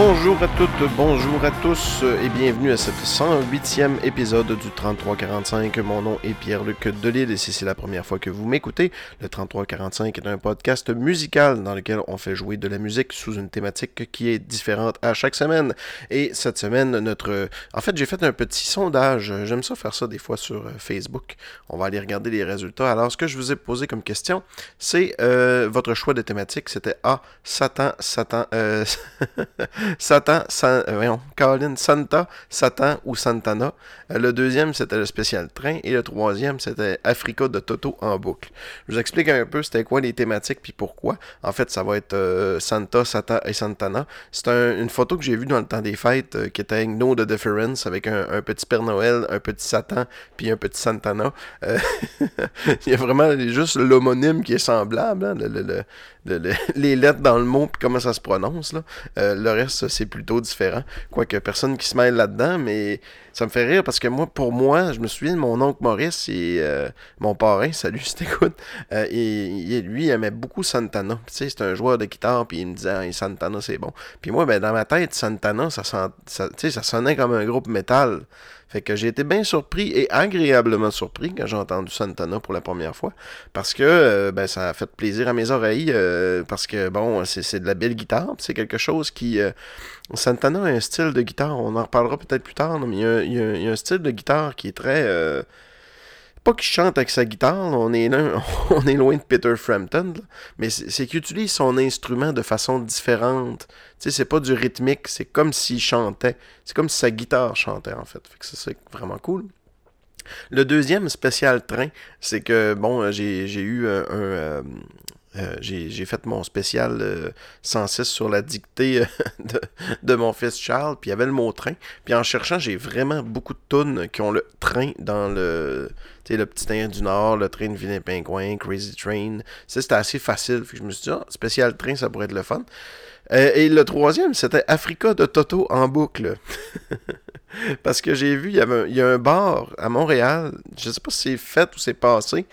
Bonjour à toutes, bonjour à tous et bienvenue à cette 108e épisode du 3345. Mon nom est Pierre-Luc Delille et si c'est la première fois que vous m'écoutez, le 3345 est un podcast musical dans lequel on fait jouer de la musique sous une thématique qui est différente à chaque semaine. Et cette semaine, notre... En fait, j'ai fait un petit sondage. J'aime ça faire ça des fois sur euh, Facebook. On va aller regarder les résultats. Alors, ce que je vous ai posé comme question, c'est euh, votre choix de thématique. C'était A, Satan, Satan... Euh, Satan, San, euh, Santa, Satan ou Santana. Euh, le deuxième, c'était le spécial train. Et le troisième, c'était Africa de Toto en boucle. Je vous explique un peu c'était quoi les thématiques puis pourquoi. En fait, ça va être euh, Santa, Satan et Santana. C'est une photo que j'ai vue dans le temps des fêtes qui était No the Difference avec un, petit Père Noël, un petit Satan puis un petit Santana. Il y a vraiment juste l'homonyme qui est semblable. Hein, les lettres dans le mot puis comment ça se prononce. Euh, le reste, c'est plutôt différent. Quoique personne qui se mêle là-dedans, mais ça me fait rire parce que moi, pour moi, je me souviens de mon oncle Maurice et euh, mon parrain, salut si t'écoutes, euh, et, lui, il aimait beaucoup Santana. Tu c'est un joueur de guitare, puis il me disait Santana, c'est bon. Puis moi, ben, dans ma tête, Santana, ça, ça, ça sonnait comme un groupe métal. Fait que j'ai été bien surpris et agréablement surpris quand j'ai entendu Santana pour la première fois. Parce que euh, ben, ça a fait plaisir à mes oreilles. Euh, parce que bon, c'est de la belle guitare. C'est quelque chose qui. Euh, Santana a un style de guitare. On en reparlera peut-être plus tard, mais il y, a, un style de guitare qui est très pas qu'il chante avec sa guitare, on est, loin de Peter Frampton, mais c'est qu'il utilise son instrument de façon différente. Tu sais, c'est pas du rythmique, c'est comme s'il chantait. C'est comme si sa guitare chantait, en fait. Ça, c'est vraiment cool. Le deuxième spécial train, c'est que, bon, j'ai eu un, euh, euh, j'ai fait mon spécial 106 euh, sur la dictée de, de, mon fils Charles, puis il y avait le mot train. Puis en cherchant, j'ai vraiment beaucoup de tunes qui ont le train dans le, le petit train du Nord, le train de Vinet Pingouin, Crazy Train. C'était assez facile. je me suis dit, ah, spécial train, ça pourrait être le fun. Euh, et le troisième, c'était Africa de Toto en boucle. Parce que j'ai vu, il y, a un bar à Montréal, je sais pas si c'est fait ou c'est passé,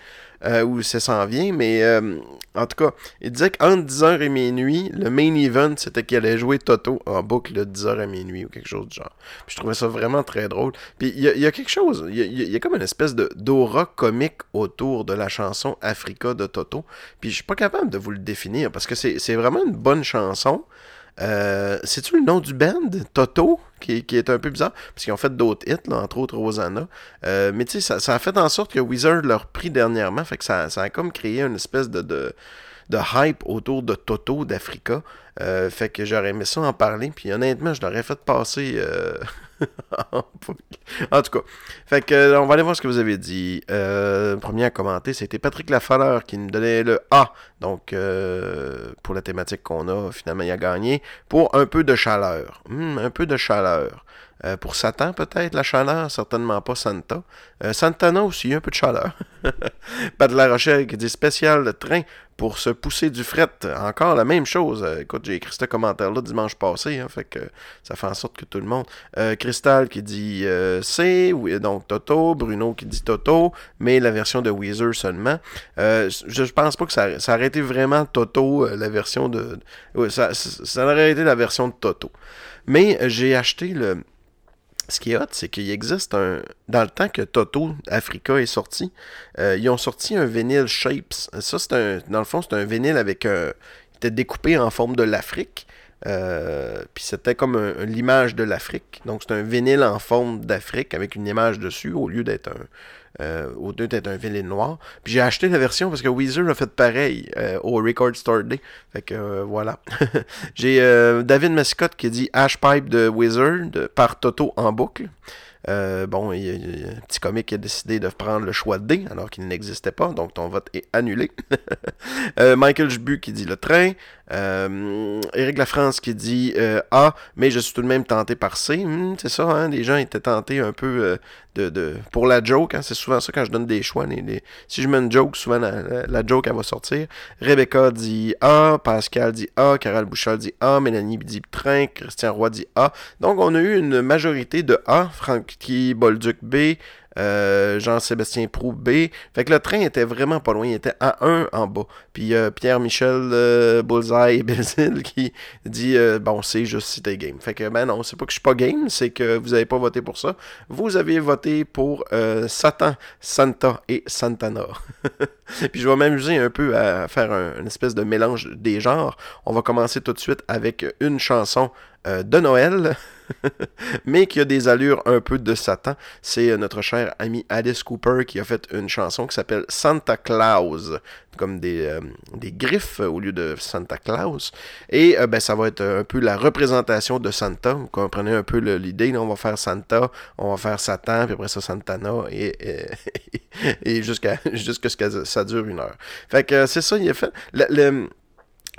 euh, où ça s'en vient, mais euh, en tout cas, il disait qu'entre 10h et minuit, le main event, c'était qu'il allait jouer Toto en boucle de 10h à minuit ou quelque chose du genre. Puis je trouvais ça vraiment très drôle. Puis il y, a quelque chose, il y, a, comme une espèce de d'aura comique autour de la chanson Africa de Toto. Puis je suis pas capable de vous le définir parce que c'est vraiment une bonne chanson. Euh, C'est-tu le nom du band, Toto, qui, est un peu bizarre, parce qu'ils ont fait d'autres hits, entre autres Rosanna. Euh, mais tu sais, ça, a fait en sorte que Wizard leur pris dernièrement, fait que ça, ça a comme créé une espèce de, de, de hype autour de Toto d'Africa. Euh, fait que j'aurais aimé ça en parler, puis honnêtement, je l'aurais fait passer. Euh, en tout cas, fait que euh, on va aller voir ce que vous avez dit. premier à commenter, c'était Patrick Lafaleur qui nous donnait le A. Donc, pour la thématique qu'on a, finalement, il a gagné. Pour un peu de chaleur. Hmm, un peu de chaleur. Pour Satan, peut-être, la chaleur, certainement pas Santa. Santana aussi, un peu de chaleur. Pas de la Rochelle qui dit spécial train pour se pousser du fret. Encore la même chose. Euh, écoute, j'ai écrit ce commentaire-là dimanche passé, hein, fait ça fait en sorte que tout le monde. Euh, Crystal qui dit euh, C, donc Toto, Bruno qui dit Toto, mais la version de Weezer seulement. je, pense pas que ça, ça aurait été vraiment Toto, la version de. ça, ça aurait été la version de Toto. Mais j'ai acheté le ce qui est hot, c'est qu'il existe un. Dans le temps que Toto Africa est sorti, euh, ils ont sorti un vinyle Shapes. Ça, c'est un. Dans le fond, c'est un vinyle avec un. Il était découpé en forme de l'Afrique. Euh, puis c'était comme l'image de l'Afrique. Donc c'est un vinyle en forme d'Afrique avec une image dessus au lieu d'être un, euh, au lieu d'être un vinyle noir. Puis j'ai acheté la version parce que Weezer a fait pareil euh, au Record Store Day. Fait que euh, voilà. j'ai David Mascott qui dit Ash Pipe de Weezer par Toto en boucle. Bon, il a, un petit comique qui a décidé de prendre le choix D alors qu'il n'existait pas, donc ton vote est annulé. Michael Jbu qui dit le train. Euh, Éric Lafrance qui dit euh, A, mais je suis tout de même tenté par C. Hmm, c'est ça, hein, les gens étaient tentés un peu euh, de, de, pour la joke. Hein, c'est souvent ça quand je donne des choix. si je mets une joke, souvent la, joke elle va sortir. Rebecca dit A, Pascal dit A, Carole Bouchard dit A, Mélanie dit train, Christian Roy dit A. Donc on a eu une majorité de A, Francky Bolduc B, euh, Jean-Sébastien Prou B. Fait que le train était vraiment pas loin, il était à 1 en bas. Puis Pierre-Michel euh, Bullseye Belzil qui dit Bon, c'est juste si t'es game. Fait que ben non, c'est pas que je suis pas game, c'est que vous avez pas voté pour ça. Vous avez voté pour Satan, Santa et Santana. Puis je vais m'amuser un peu à faire un, une espèce de mélange des genres. On va commencer tout de suite avec une chanson euh, de Noël, mais qui a des allures un peu de Satan. C'est euh, notre cher ami Alice Cooper qui a fait une chanson qui s'appelle Santa Claus, comme des, euh, griffes au lieu de Santa Claus. Et ben, ça va être un peu la représentation de Santa. Vous comprenez un peu l'idée. On va faire Santa, on va faire Satan, puis après ça Santana, et, et, jusqu'à ce que ça dure une heure. Fait que c'est ça, il a fait.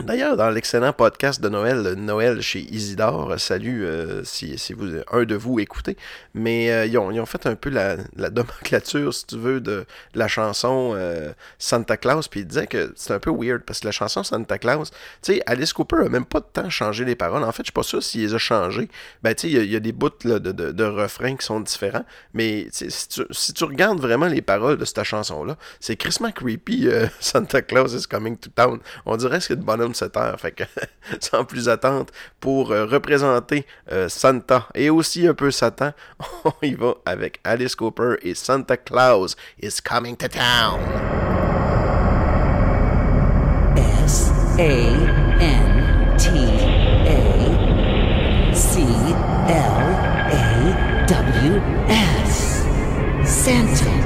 D'ailleurs, dans l'excellent podcast de Noël, Noël chez Isidore, salut euh, si, si, vous un de vous écoutez, mais euh, ils, ont, fait un peu la, la nomenclature, si tu veux, de, la chanson euh, Santa Claus, puis ils disaient que c'est un peu weird, parce que la chanson Santa Claus, tu sais, Alice Cooper a même pas de temps changé les paroles. En fait, je suis pas sûr s'il les a changées. Ben, tu sais, il y, a des bouts de, refrains qui sont différents, mais si tu, si regardes vraiment les paroles de cette chanson-là, c'est crissement creepy, Santa Claus is coming to town. On dirait que c'est de bonhomme cette heure. Fait que, sans plus attendre, pour euh, représenter euh, Santa et aussi un peu Satan, on y va avec Alice Cooper et Santa Claus is coming to town. S A N T A C L A W S Santa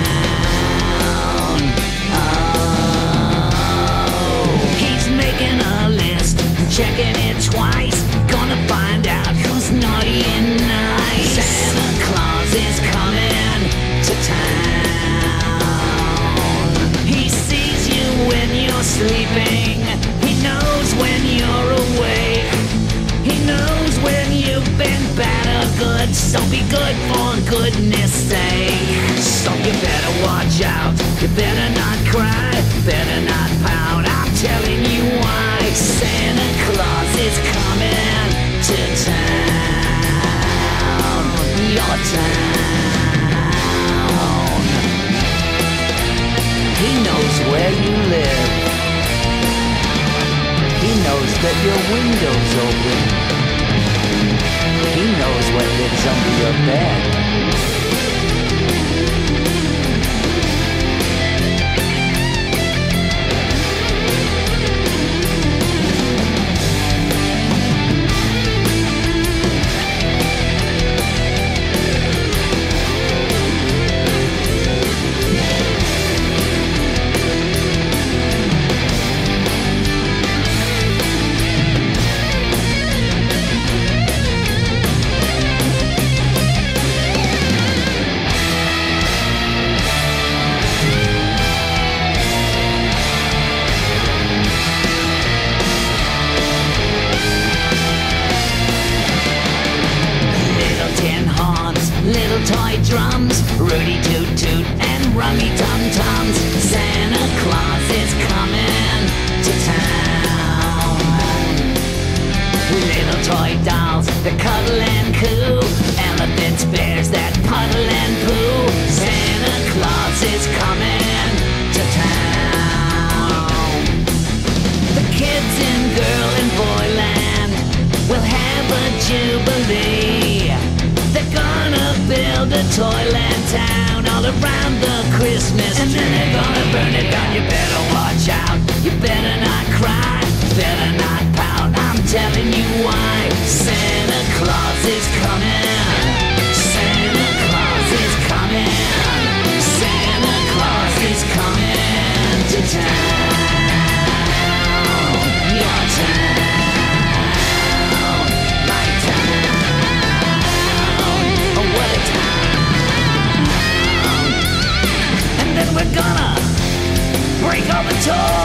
torn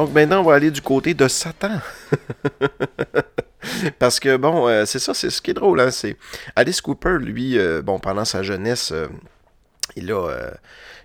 Donc maintenant, on va aller du côté de Satan. Parce que, bon, euh, c'est ça, c'est ce qui est drôle. Hein, c'est Alice Cooper, lui, euh, bon, pendant sa jeunesse, euh, il a...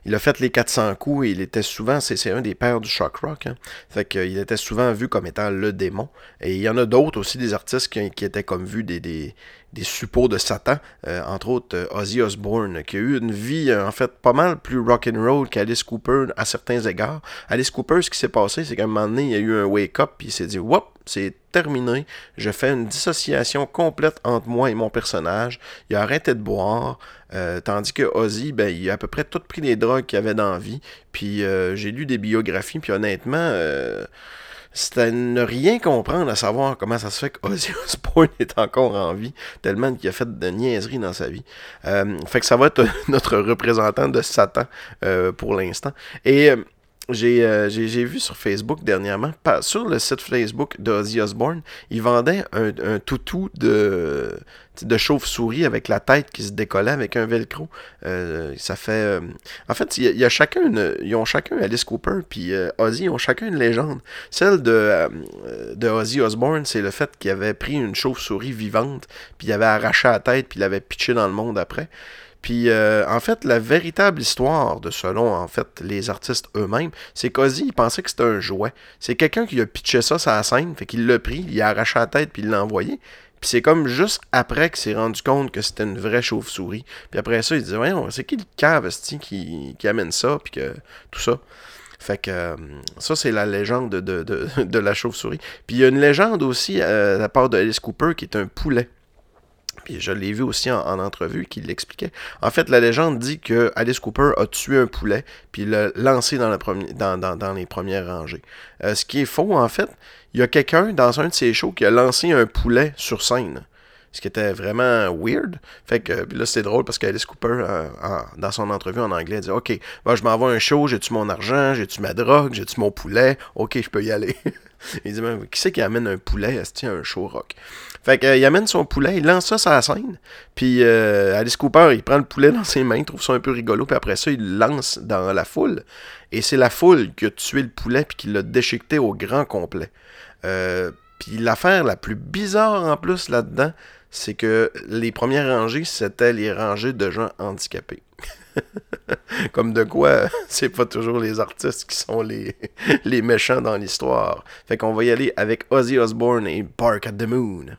il a fait les 400 coups et il était souvent, c'est un des pères du shock rock, hein. fait qu'il était souvent vu comme étant le démon. Et il y en a d'autres aussi, des artistes qui, étaient comme vus des, des suppôts de Satan, euh, entre autres euh, Ozzy Osbourne, qui a eu une vie euh, en fait pas mal plus rock'n'roll qu'Alice Cooper à certains égards. Alice Cooper, ce qui s'est passé, c'est qu'à un moment donné, il y a eu un wake-up, puis il s'est dit, whoop, c'est terminé, je fais une dissociation complète entre moi et mon personnage. Il a arrêté de boire, tandis que Ozzy, ben, il a à peu près tout pris les drogues qu'il avait dans la vie. Puis j'ai lu des biographies, puis honnêtement, euh, c'était à ne rien comprendre à savoir comment ça se fait qu'Ozzy Osbourne est encore en vie, tellement qu'il a fait de niaiseries dans sa vie. Euh, fait que ça va être notre représentant de Satan euh, pour l'instant. Et euh, j'ai euh, j'ai- vu sur Facebook dernièrement, sur le site Facebook d'Ozzy Osbourne, il vendait un, un toutou de, de chauve-souris avec la tête qui se décollait avec un velcro. Euh, ça fait. euh, en fait, il y, a- chacun une- ils ont chacun Alice Cooper puis Ozzy, ils ont chacun une légende. Celle de, de Ozzy Osbourne, c'est le fait qu'il avait pris une chauve-souris vivante, puis il avait arraché la tête, puis il l'avait pitché dans le monde après. Puis euh, en fait, la véritable histoire de selon en fait les artistes eux-mêmes, c'est qu'Ozzy il pensait que c'était un jouet. C'est quelqu'un qui a pitché ça sur scène, fait qu'il l'a pris, il a arraché la tête puis il l'a envoyé. Puis c'est comme juste après qu'il s'est rendu compte que c'était une vraie chauve-souris. Puis après ça, il dit Voyons, c'est qui le cave qui, qui amène ça, puis que tout ça. Fait que euh, ça, c'est la légende de, la chauve-souris. Puis il y a une légende aussi euh, de la part de Alice Cooper qui est un poulet. Puis je l'ai vu aussi en, en entrevue qui l'expliquait. En fait, la légende dit que Alice Cooper a tué un poulet puis l'a lancé dans les premières rangées. Euh, ce qui est faux, en fait, il y a quelqu'un dans un de ses shows qui a lancé un poulet sur scène. Ce qui était vraiment weird. Fait que là, c'est drôle parce qu'Alice Cooper, euh, dans son entrevue en anglais, dit Ok, ben, je m'en vais à un show, j'ai-tu mon argent, j'ai-tu ma drogue, j'ai-tu mon poulet, ok, je peux y aller. il dit Ben, Qui c'est qui amène un poulet à un show rock? Fait que, euh, il amène son poulet, il lance ça sur la scène. Puis euh, Alice Cooper, il prend le poulet dans ses mains, il trouve ça un peu rigolo, puis après ça, il le lance dans la foule. Et c'est la foule qui a tué le poulet puis qui l'a déchiqueté au grand complet. Puis l'affaire la plus bizarre en plus là-dedans, c'est que les premières rangées, c'était les rangées de gens handicapés. Comme de quoi, c'est pas toujours les artistes qui sont les, les méchants dans l'histoire. Fait qu'on va y aller avec Ozzy Osbourne et Bark at the Moon.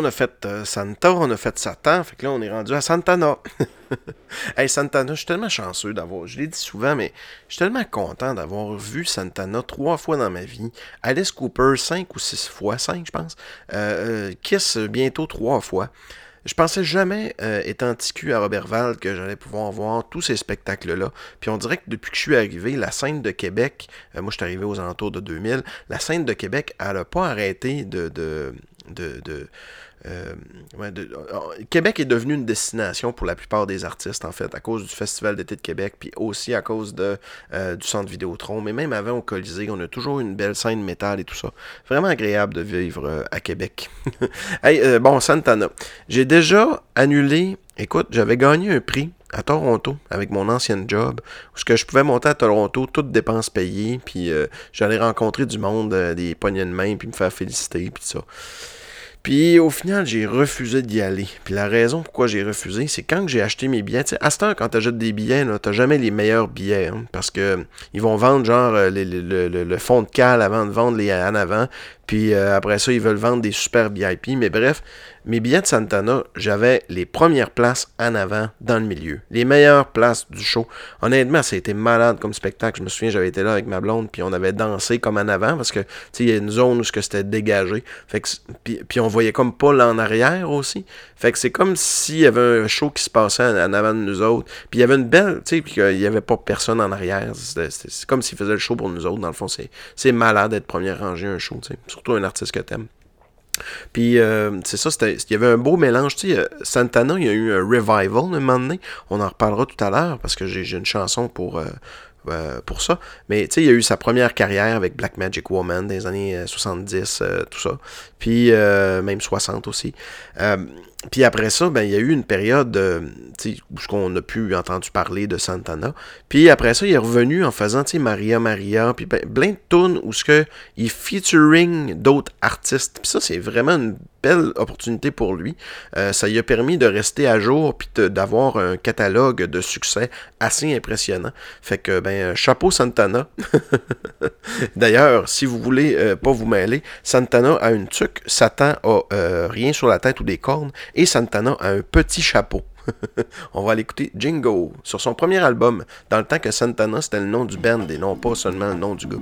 On a fait euh, Santa, on a fait Satan, fait que là, on est rendu à Santana. hey, Santana, je suis tellement chanceux d'avoir, je l'ai dit souvent, mais je suis tellement content d'avoir vu Santana trois fois dans ma vie. Alice Cooper, cinq ou six fois, cinq, je pense. Euh, euh, Kiss, bientôt trois fois. Je pensais jamais, étant TQ à Robertval, que j'allais pouvoir voir tous ces spectacles-là. Puis on dirait que depuis que je suis arrivé, la scène de Québec, moi je suis arrivé aux alentours de 2000, la scène de Québec, elle n'a pas arrêté de euh, Québec est devenu une destination pour la plupart des artistes, en fait, à cause du Festival d'été de Québec, puis aussi à cause de, euh, du centre Vidéotron. Mais même avant au Colisée, on a toujours une belle scène métal et tout ça. Vraiment agréable de vivre euh, à Québec. hey, bon, Santana. J'ai déjà annulé. Écoute, j'avais gagné un prix à Toronto avec mon ancienne job, où ce que je pouvais monter à Toronto, toutes dépenses payées, puis j'allais rencontrer du monde, des poignées de main, puis me faire féliciter, puis tout ça. Puis au final, j'ai refusé d'y aller. Puis la raison pourquoi j'ai refusé, c'est quand j'ai acheté mes billets. Tu sais, à ce temps, quand tu achètes des billets, t'as jamais les meilleurs billets. hein, parce que euh, ils vont vendre genre euh, les- le, le- le fond de cale avant de vendre les en avant. Puis euh, après ça, ils veulent vendre des super VIP. Mais bref, mes billets de Santana, j'avais les premières places en avant dans le milieu. Les meilleures places du show. Honnêtement, ça a été malade comme spectacle. Je me souviens, j'avais été là avec ma blonde, puis on avait dansé comme en avant parce que, il y a une zone où c'était dégagé. Puis, puis on voyait comme pas en arrière aussi. Fait que c'est comme s'il y avait un show qui se passait en, avant de nous autres. Puis il y avait une belle, tu sais, puis qu'il y avait pas personne en arrière. C'est comme s'il faisait le show pour nous autres. Dans le fond, c'est malade d'être première rangée un show, tu sais. Surtout un artiste que t'aimes. Puis euh, c'est ça, il y avait un beau mélange. Tu sais, euh, Santana, il y a eu un revival un moment donné. On en reparlera tout à l'heure parce que j'ai une chanson pour, euh, euh, pour ça. Mais tu sais, il y a eu sa première carrière avec Black Magic Woman des années euh, 70, euh, tout ça. Puis même 60 aussi. Puis après ça, ben, il y a eu une période euh, où qu'on a pu entendu parler de Santana. Puis après ça, il est revenu en faisant Maria Maria, puis ben, plein de tunes où ce que il featuring d'autres artistes. Puis ça, c'est vraiment une belle opportunité pour lui. Euh, ça lui a permis de rester à jour puis d'avoir un catalogue de succès assez impressionnant. Fait que, ben, chapeau Santana. D'ailleurs, si vous voulez euh, pas vous mêler, Santana a une tuque, Satan a euh, rien sur la tête ou des cornes, et Santana a un petit chapeau. On va aller écouter Jingo sur son premier album, dans le temps que Santana c'était le nom du band et non pas seulement le nom du gars.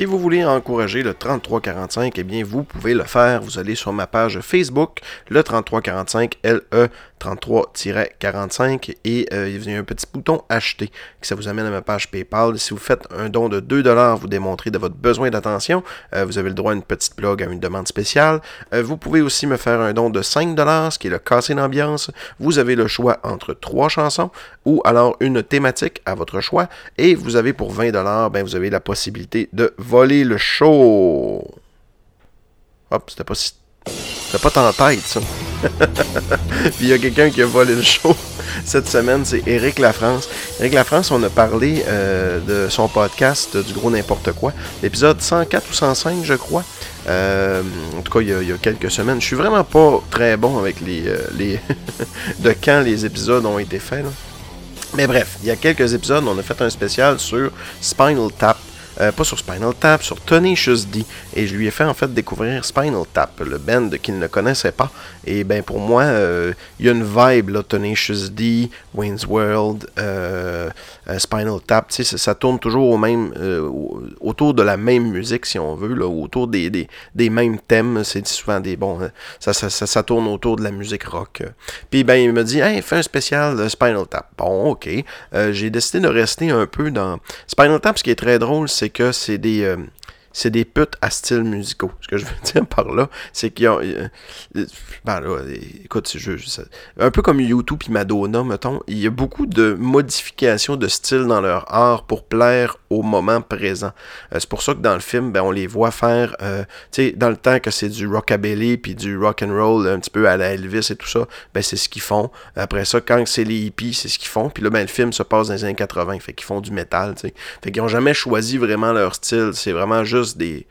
Si vous voulez encourager le 3345, eh bien, vous pouvez le faire. Vous allez sur ma page Facebook, le 3345 LE 33-45 et euh, il y a un petit bouton acheter qui ça vous amène à ma page PayPal. Si vous faites un don de 2$, vous démontrez de votre besoin d'attention. Euh, vous avez le droit à une petite blog, à une demande spéciale. Euh, vous pouvez aussi me faire un don de 5$, ce qui est le casser d'ambiance. Vous avez le choix entre trois chansons ou alors une thématique à votre choix. Et vous avez pour 20$, ben, vous avez la possibilité de voler le show. Hop, c'était pas si c'était pas tant tête, ça. Puis il y a quelqu'un qui a volé le show cette semaine, c'est Eric Lafrance. Eric Lafrance, on a parlé euh, de son podcast du gros n'importe quoi, l'épisode 104 ou 105, je crois. Euh, en tout cas, il y, a, quelques semaines. Je suis vraiment pas très bon avec les, euh, les de quand les épisodes ont été faits. Mais bref, il y a quelques épisodes, on a fait un spécial sur Spinal Tap. Euh, pas sur Spinal Tap, sur Tenacious D. Et je lui ai fait en fait découvrir Spinal Tap, le band qu'il ne connaissait pas. Et ben pour moi, euh, il y a une vibe, là, Tenacious D, Wayne's World, euh, Spinal Tap, sais, ça tourne toujours au même, autour de la même musique, si on veut, autour des, mêmes thèmes. C'est souvent des bons, ça, ça, ça, ça, tourne autour de la musique rock. Puis ben il me dit, fais un spécial de Spinal Tap. Bon, ok. J'ai décidé de rester un peu dans Spinal Tap. Ce qui est très drôle, c'est que c'est des, euh, c'est des putes à style musicaux. Ce que je veux dire par là, c'est qu'ils ont. Euh, ben là, écoute, je, je, un peu comme YouTube et Madonna, mettons, il y a beaucoup de modifications de style dans leur art pour plaire au moment présent. Euh, c'est pour ça que dans le film, ben, on les voit faire, euh, dans le temps que c'est du rockabilly puis du rock and roll un petit peu à la Elvis et tout ça, ben c'est ce qu'ils font. Après ça, quand c'est les hippies, c'est ce qu'ils font. Puis là, ben le film se passe dans les années 80, fait qu'ils font du métal, tu sais. Fait qu'ils ont jamais choisi vraiment leur style. C'est vraiment juste des,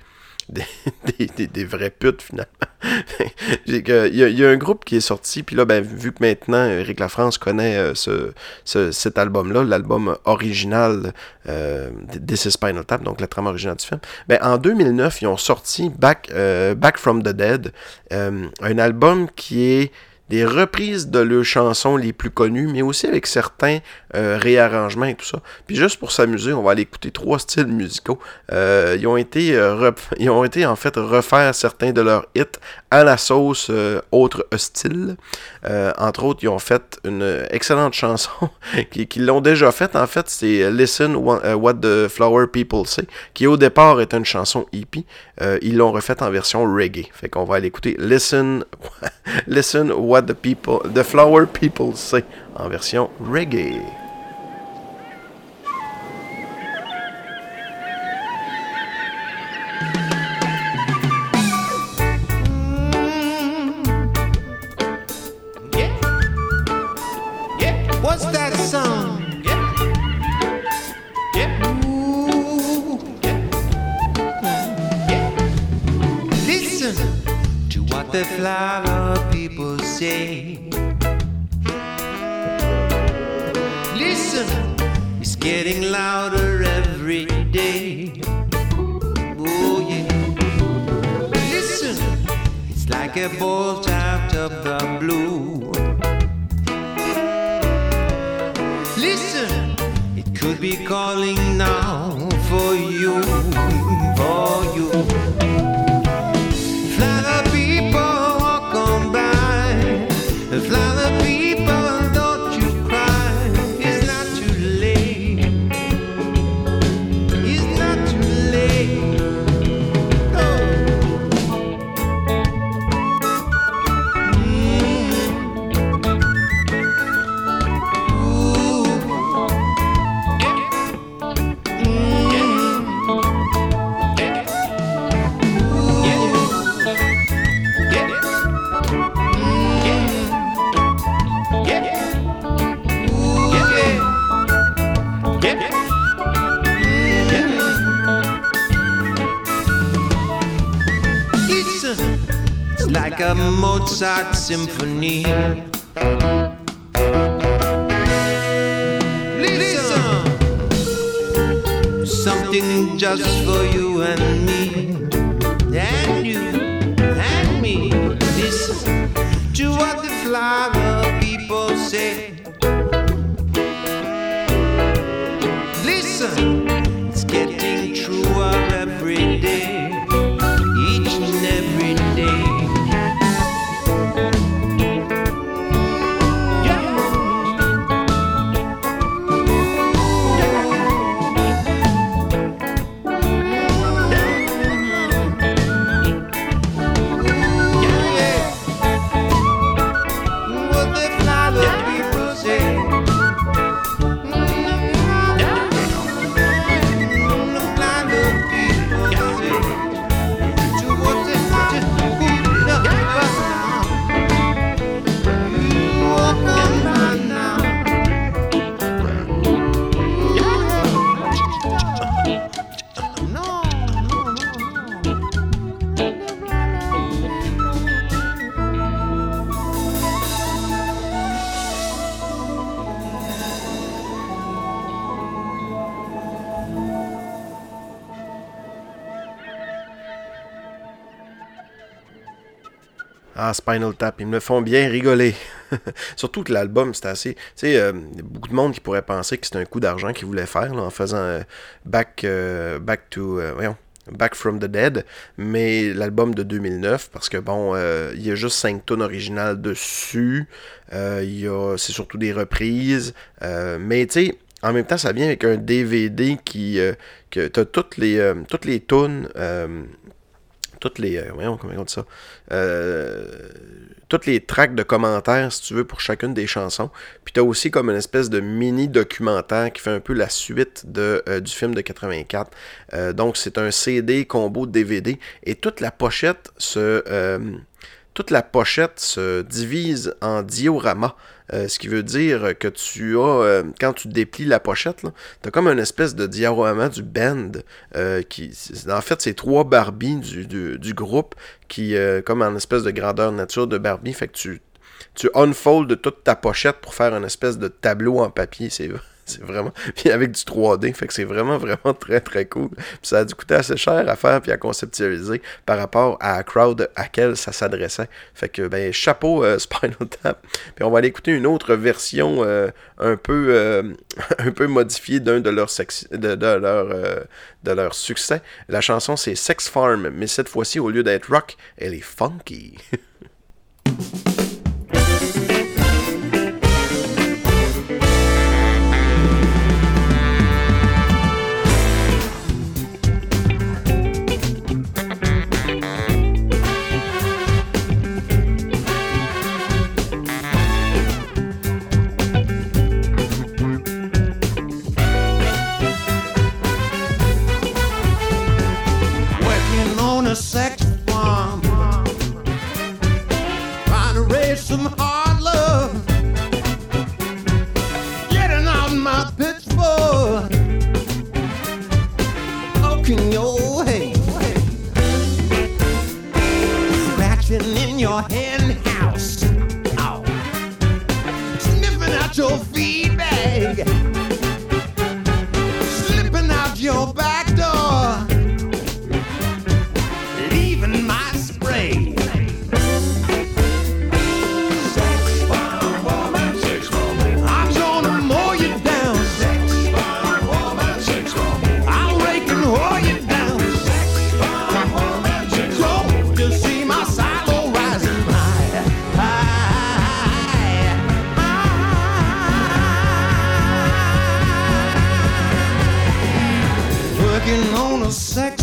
des, des, des, putes finalement. il, y a, il y a un groupe qui est sorti, puis là, ben, vu que maintenant Eric Lafrance connaît euh, ce, ce, cet album-là, l'album original euh, This is Spinal Tap, donc la trame originale du film, ben, en 2009, ils ont sorti Back, euh, Back from the Dead, euh, un album qui est des reprises de leurs chansons les plus connues, mais aussi avec certains euh, réarrangements et tout ça. Puis juste pour s'amuser, on va aller écouter trois styles musicaux. Euh, ils ont été euh, ils ont été en fait refaire certains de leurs hits à la sauce euh, autre style. entre autres, ils ont fait une excellente chanson qui, qui l'ont déjà faite. En fait, c'est Listen What the Flower People Say, qui au départ est une chanson hippie. ils l'ont refaite en version reggae. Fait qu'on va aller écouter Listen Listen What the people the Flower People Say en version reggae. What the flower people say. Listen, it's getting louder every day. Oh yeah. Listen, it's like a bolt out of the blue. Listen, it could be calling now for you, for you. Like a Mozart symphony. Listen, something just for you and me, and you and me. Listen to what the flower people say. Spinal Tap, ils me font bien rigoler. Surtout que l'album, c'était assez. Tu sais, euh, beaucoup de monde qui pourrait penser que c'était un coup d'argent qu'ils voulaient faire en faisant euh, Back, euh, back to. voyons. Back from the Dead, mais l'album de 2009, parce que bon, il y a juste 5 tonnes originales dessus, c'est surtout des reprises, mais tu sais, en même temps, ça vient avec un DVD qui, que t'as toutes les, toutes toutes les, euh, euh, tracks de commentaires, si tu veux, pour chacune des chansons. Puis t'as aussi comme une espèce de mini documentaire qui fait un peu la suite euh, du film de 84. Euh, donc c'est un CD combo DVD et toute la pochette se toute la pochette se divise en diorama. Euh, ce qui veut dire que tu as, euh, quand tu déplies la pochette, tu as comme une espèce de diorama du band. euh, qui, en fait, c'est trois Barbie du, du, du groupe qui, euh, comme en espèce de grandeur nature de Barbie, fait que tu, tu unfold toute ta pochette pour faire une espèce de tableau en papier. C'est c'est vraiment. Puis avec du 3D, fait que c'est vraiment, vraiment très, très cool. Puis ça a dû coûter assez cher à faire puis à conceptualiser par rapport à la crowd à laquelle ça s'adressait. Fait que, ben, chapeau euh, Spinal Tap. Puis on va aller écouter une autre version euh, un peu euh, un peu modifiée d'un de leurs de leur, euh, de leur succès. La chanson, c'est Sex Farm, mais cette fois-ci, au lieu d'être rock, elle est funky. Sex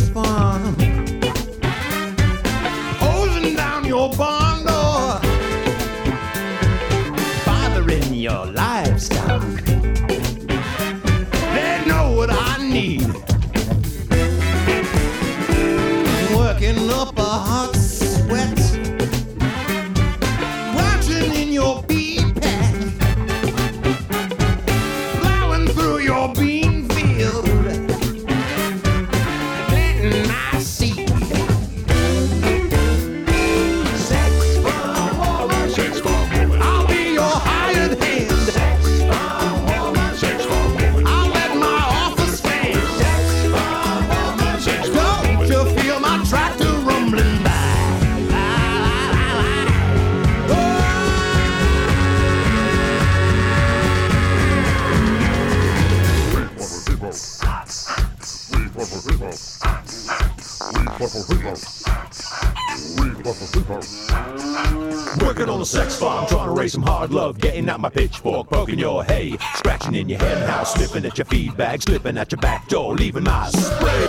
hard getting out my pitchfork, poking your hay, scratching in your hen house, sniffing at your feed bag, slipping at your back door, leaving my spray.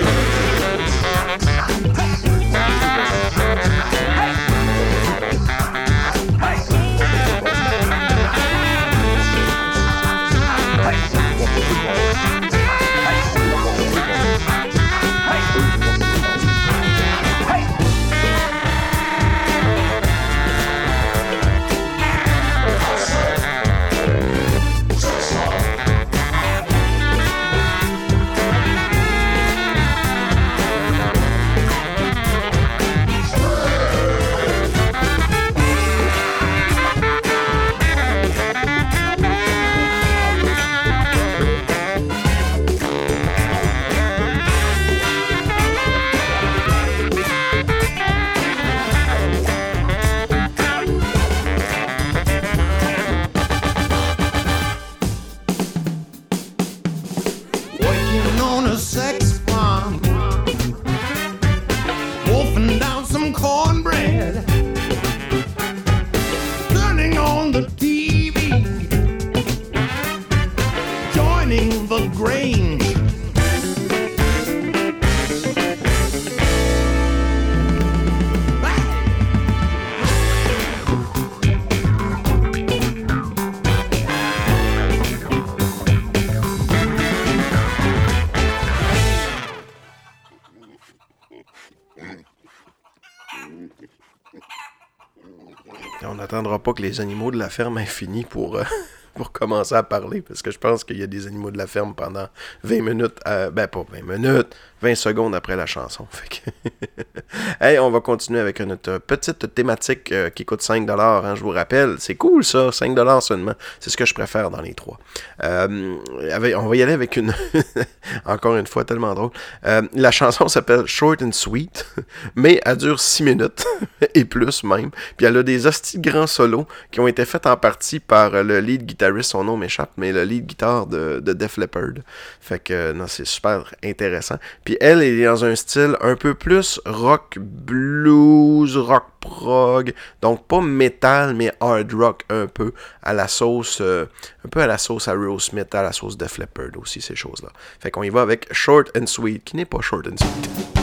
attendra que les animaux de la ferme aient fini pour, euh, commencer à parler, parce que je pense qu'il y a des animaux de la ferme pendant 20 minutes, euh, ben pas 20 minutes, 20 secondes après la chanson. Fait que hey, on va continuer avec notre petite thématique euh, qui coûte 5$, hein, je vous rappelle. C'est cool ça, 5$ seulement. C'est ce que je préfère dans les trois. Euh, on va y aller avec une... Encore une fois, tellement drôle. La chanson s'appelle Short and Sweet, mais elle dure 6 minutes, et plus même. Puis elle a des hosties grands solos qui ont été faits en partie par le lead guitariste, son nom m'échappe, mais le lead guitar de, de Def Leppard. Fait que, non, c'est super intéressant. Puis elle, elle est dans un style un peu plus rock blues, rock prog, donc pas metal, mais hard rock un peu, à la sauce, euh, un peu à la sauce Aerosmith, à la sauce Def Leppard aussi, ces choses-là. Fait qu'on y va avec Short and Sweet, qui n'est pas Short and Sweet.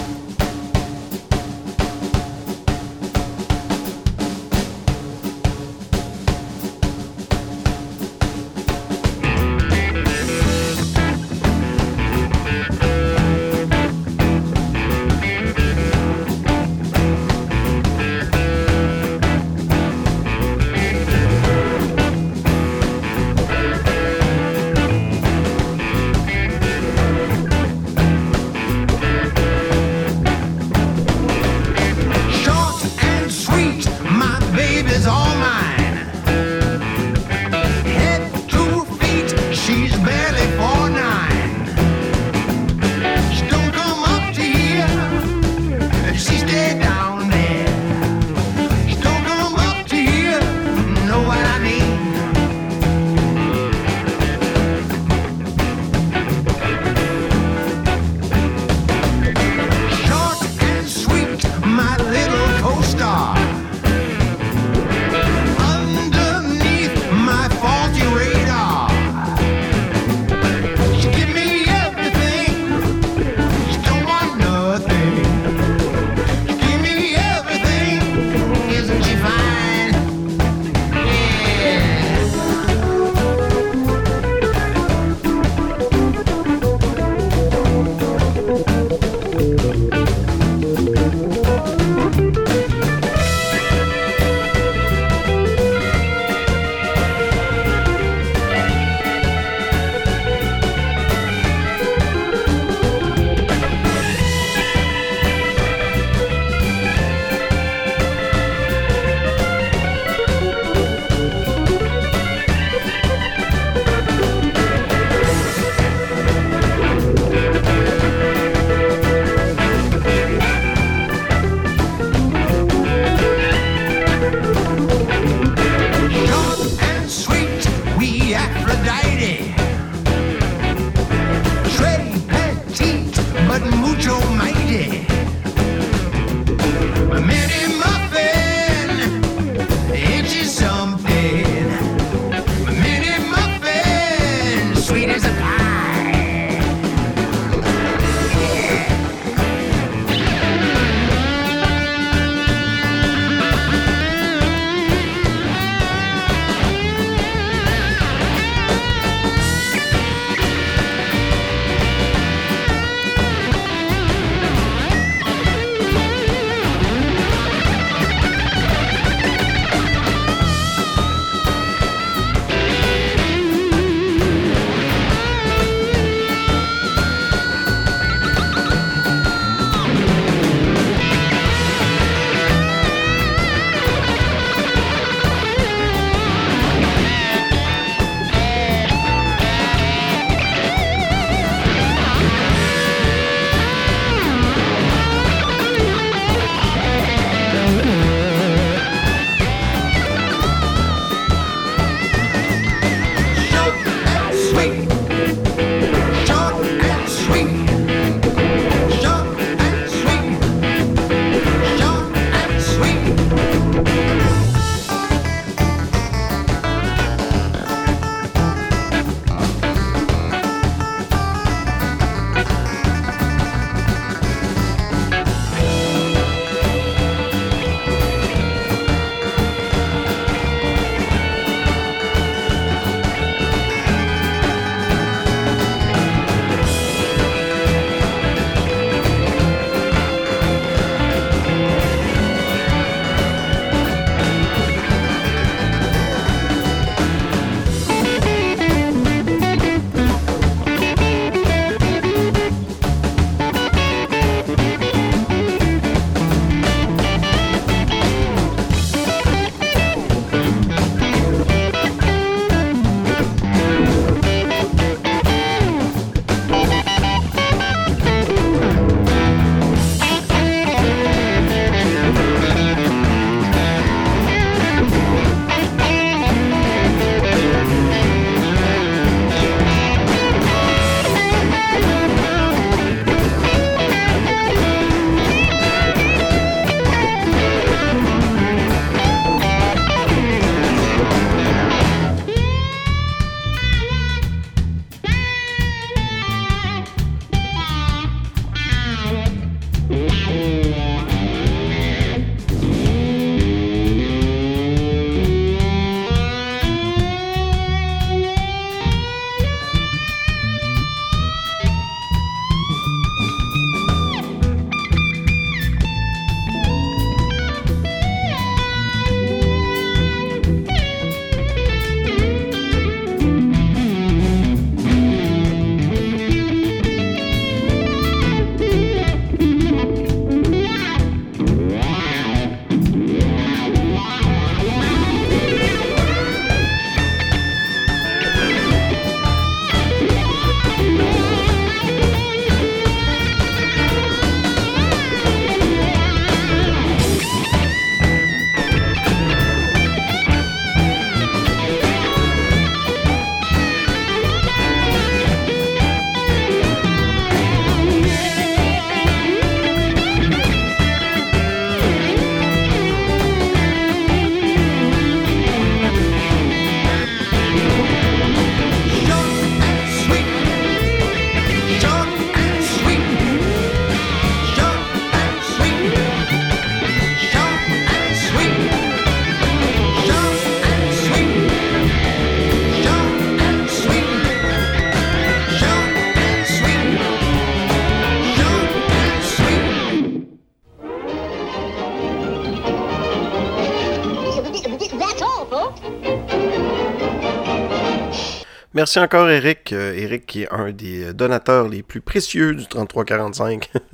Merci encore, Eric. Euh, Eric qui est un des donateurs les plus précieux du 3345.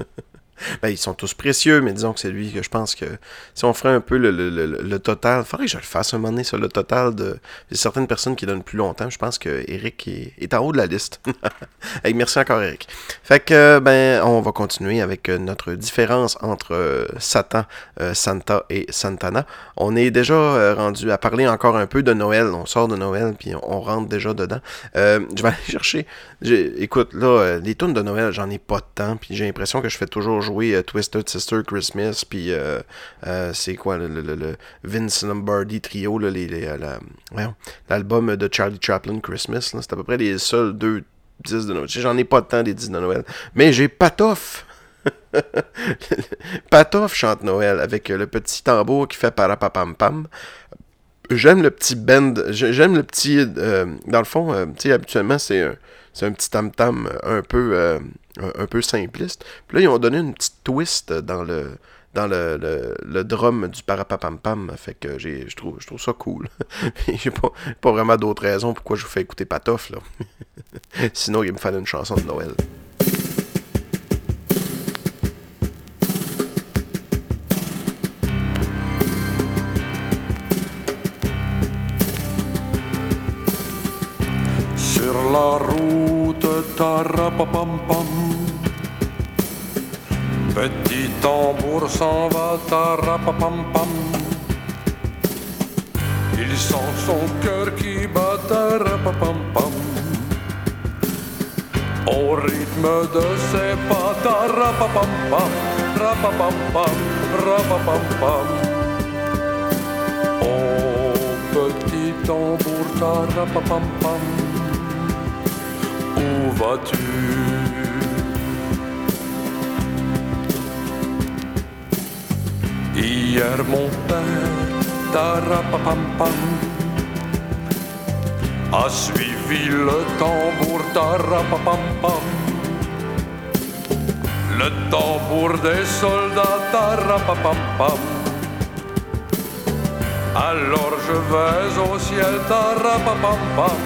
ben, ils sont tous précieux, mais disons que c'est lui que je pense que si on ferait un peu le, le, le, total, faudrait que je le fasse un moment donné sur le total de, certaines personnes qui donnent plus longtemps. Je pense que Eric est, est en haut de la liste. Merci encore, Eric. Fait que, euh, ben, on va continuer avec euh, notre différence entre euh, Satan, Santa et Santana. On est déjà rendu à parler encore un peu de Noël. On sort de Noël, puis on, rentre déjà dedans. Je vais aller chercher. Écoute, là, les tunes de Noël, j'en ai pas de temps, puis j'ai l'impression que je fais toujours jouer euh, Twisted Sister Christmas, puis euh, euh, c'est quoi le, Vince Lombardi trio, l'album de Charlie Chaplin Christmas. C'est à peu près les seuls deux 10 de Noël. J'en ai pas temps des 10 de Noël. Mais j'ai Patoff. Patoff chante Noël avec le petit tambour qui fait parapapam pam. J'aime le petit bend. j'ai- J'aime le petit. dans le fond, tu sais, habituellement, c'est un, un petit tam-tam un peu, un, peu simpliste. Puis là, ils ont donné une petite twist dans le dans le, le, le drum du parapapam pam. Fait que je, trouve, je trouve ça cool. j'ai pas, pas vraiment d'autres raisons pourquoi je vous fais écouter Patoff, là. Sinon, il me fallait une chanson de Noël. Sur la route, tarapapam-pam. Petit tambour s'en va, tarapapam-pam. Il sent son cœur qui bat, tarapapam-pam. Au rythme de ses pas, tarapapam-pam, rapapam-pam, rapapam-pam. Oh, petit tambour, tarapapam-pam. Où vas-tu? Hier mon père, tarapapam-pam, a suivi le tambour, tarapapam-pam. Le tambour des soldats, tarapapam-pam. Alors je vais au ciel, tarapapam-pam,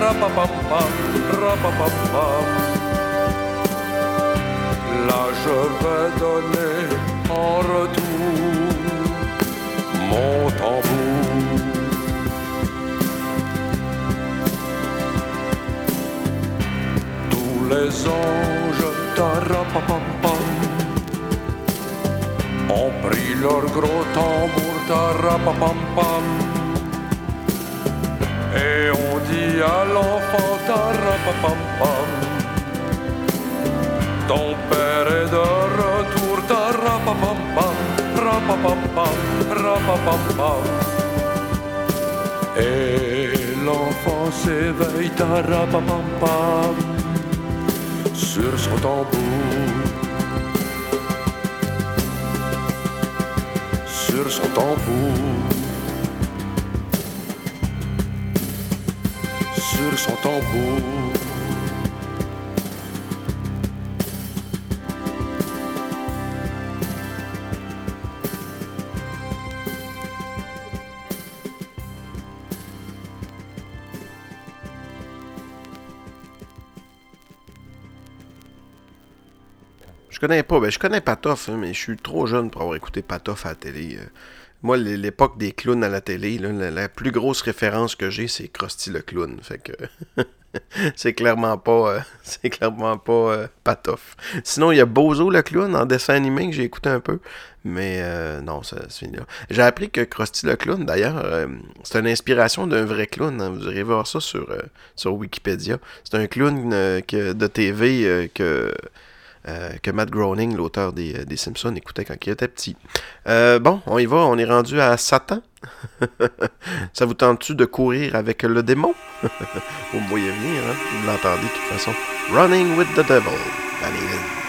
rapapam-pam, rapapam-pam. Là je vais donner l'enfant s'éveille, tarapapam-pam, sur son tambour. sur son tambour. Sur son tambour. Je connais pas, ben je connais Patoff, hein, mais je suis trop jeune pour avoir écouté Patoff à la télé. euh. Moi, l'é- l'époque des clowns à la télé, la, plus grosse référence que j'ai, c'est Krusty le clown. Fait que c'est clairement pas, euh, c'est clairement pas euh, Patoff. Sinon, il y a Bozo le clown en dessin animé que j'ai écouté un peu, mais euh, non, ça c'est fini là. J'ai appris que Krusty le clown, d'ailleurs, c'est une inspiration d'un vrai clown. hein. Vous irez voir ça sur sur Wikipédia. C'est un clown que, de TV que euh, que Matt Groening, l'auteur des, euh, des Simpsons, écoutait quand il était petit. Euh, bon, on y va, on est rendu à Satan. Ça vous tente-tu de courir avec le démon? vous me voyez venir, hein? Vous l'entendez de toute façon. Running with the Devil. Van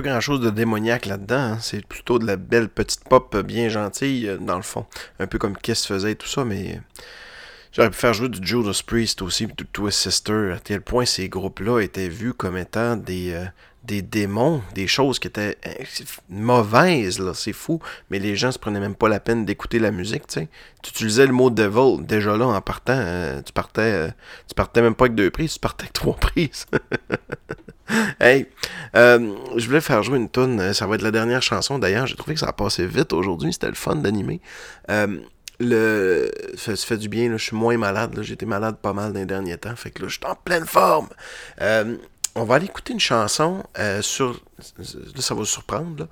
grand chose de démoniaque là-dedans. hein. C'est plutôt de la belle petite pop bien gentille, euh, dans le fond. Un peu comme Kiss faisait tout ça, mais. J'aurais pu faire jouer du Judas Priest aussi, du Twist Sister. À quel point ces groupes-là étaient vus comme étant des, euh, des démons, des choses qui étaient euh, mauvaises, là. C'est fou. Mais les gens se prenaient même pas la peine d'écouter la musique, tu sais. Tu utilisais le mot devil, déjà là, en partant. euh, tu partais. euh, tu partais même pas avec deux prises, tu partais avec trois prises. Hey, euh, je voulais faire jouer une tune. Ça va être la dernière chanson. D'ailleurs, j'ai trouvé que ça a passé vite aujourd'hui. C'était le fun d'animer. Le, ça, fait du bien. là. Je suis moins malade. été malade pas mal dans les derniers temps. Fait que là, je suis en pleine forme. On va aller écouter une chanson euh, sur. Là, ça va vous surprendre.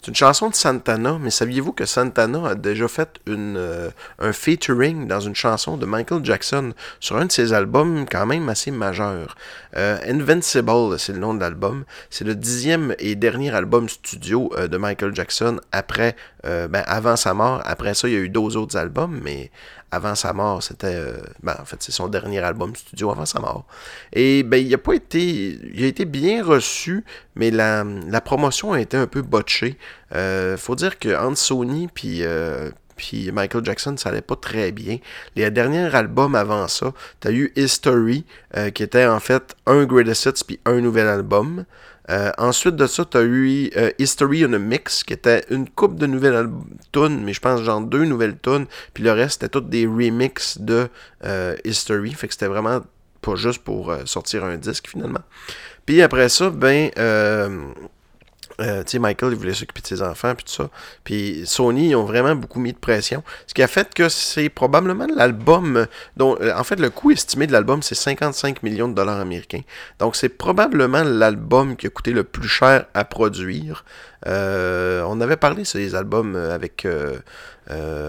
C'est une chanson de Santana, mais saviez-vous que Santana a déjà fait euh, un featuring dans une chanson de Michael Jackson sur un de ses albums quand même assez majeurs? Euh, Invincible, c'est le nom de l'album. C'est le dixième et dernier album studio de Michael Jackson après, ben, avant sa mort. Après ça, il y a eu deux autres albums, mais avant sa mort, c'était, euh, ben, en fait, c'est son dernier album studio avant sa mort. Et ben, il a pas été, il a été bien reçu, mais la, promotion a été un peu botchée. Euh, faut dire que entre Sony puis euh, puis Michael Jackson, ça allait pas très bien. Les derniers albums avant ça, t'as eu History, euh, qui était en fait un Greatest Hits puis un nouvel album. Euh, ensuite de ça, t'as eu euh, History on a Mix, qui était une coupe de nouvelles tunes, mais je pense genre deux nouvelles tunes, puis le reste c'était toutes des remixes de euh, History, fait que c'était vraiment pas juste pour euh, sortir un disque finalement. Puis après ça, ben, euh, Michael, il voulait s'occuper de ses enfants, puis tout ça. Puis Sony, ils ont vraiment beaucoup mis de pression. Ce qui a fait que c'est probablement l'album dont, euh, en fait, le coût estimé de l'album, c'est 55 millions de dollars américains. Donc, c'est probablement l'album qui a coûté le plus cher à produire. Euh, on avait parlé sur les albums euh, avec, euh,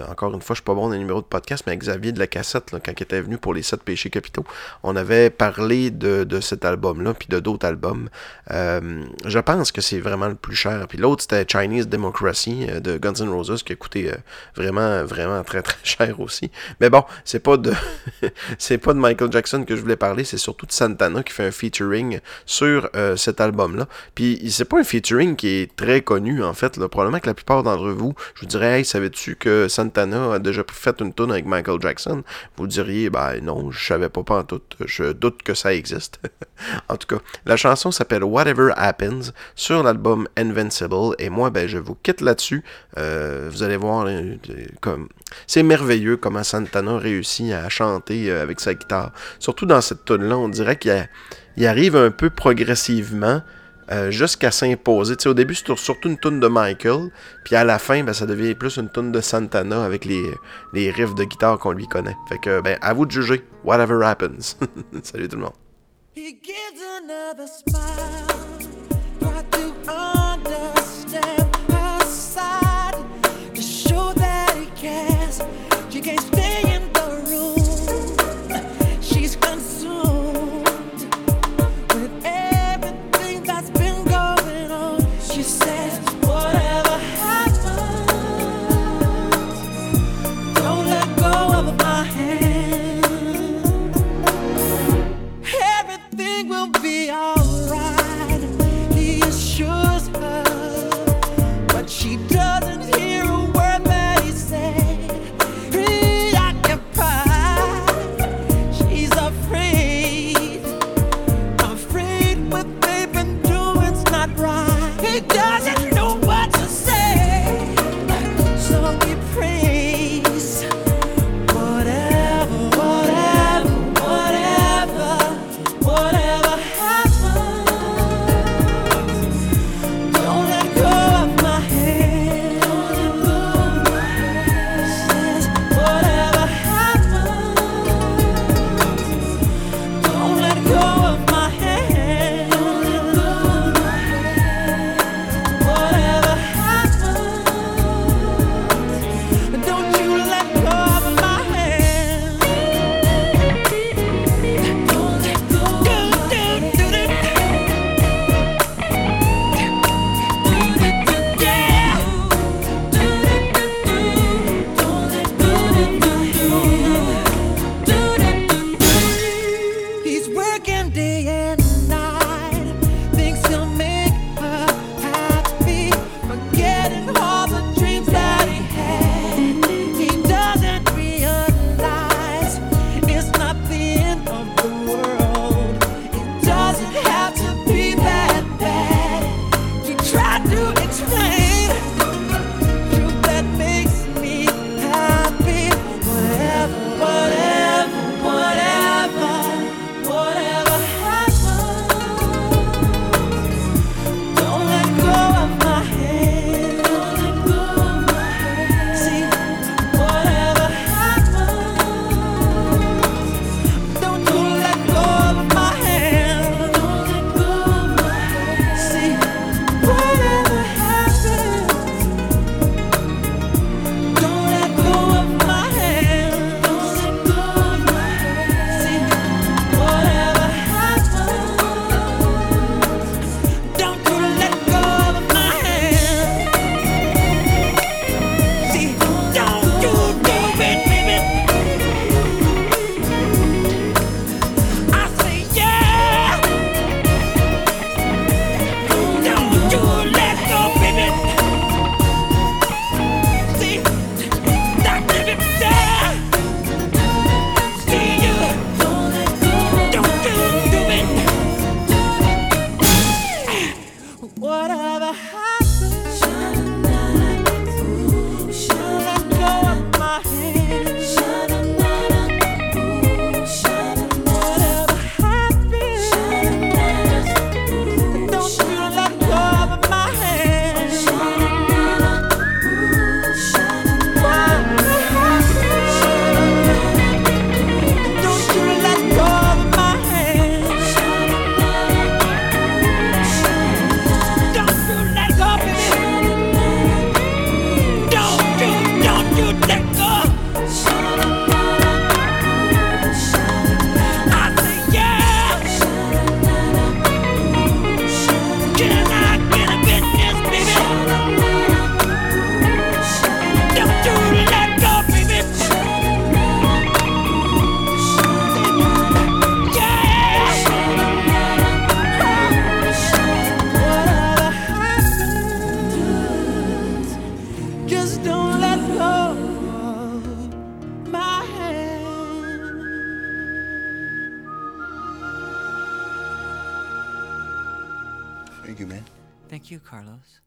encore une fois, je suis pas bon les numéros de podcast, mais avec Xavier de la cassette, là, quand il était venu pour les 7 péchés capitaux, on avait parlé de, cet album-là, puis de d'autres albums. Je pense que c'est vraiment le plus cher. Puis l'autre, c'était Chinese Democracy de Guns N' Roses, qui a coûté vraiment, vraiment très, très cher aussi. Mais bon, c'est pas de pas de Michael Jackson que je voulais parler, c'est surtout de Santana qui fait un featuring sur cet album-là. Puis c'est pas un featuring qui est très connu, en fait. Là. Probablement que la plupart d'entre vous, je vous dirais, hey, savais-tu que Santana a déjà fait une tune avec Michael Jackson? Vous diriez, ben non, je savais pas, pas en tout. Je doute que ça existe. en tout cas, la chanson s'appelle Whatever Happens sur l'album Invincible. Et moi, ben, je vous quitte là-dessus. Euh, vous allez voir, euh, c'est merveilleux comment Santana réussit à chanter euh, avec sa guitare. Surtout dans cette tune là on dirait qu'il arrive un peu progressivement. Euh, jusqu'à s'imposer. Au début, c'est surtout une tune de Michael, puis à la fin, ben, ça devient plus une tune de Santana avec les, les riffs de guitare qu'on lui connaît. Fait que, ben, à vous de juger. Whatever happens. Salut tout le monde. He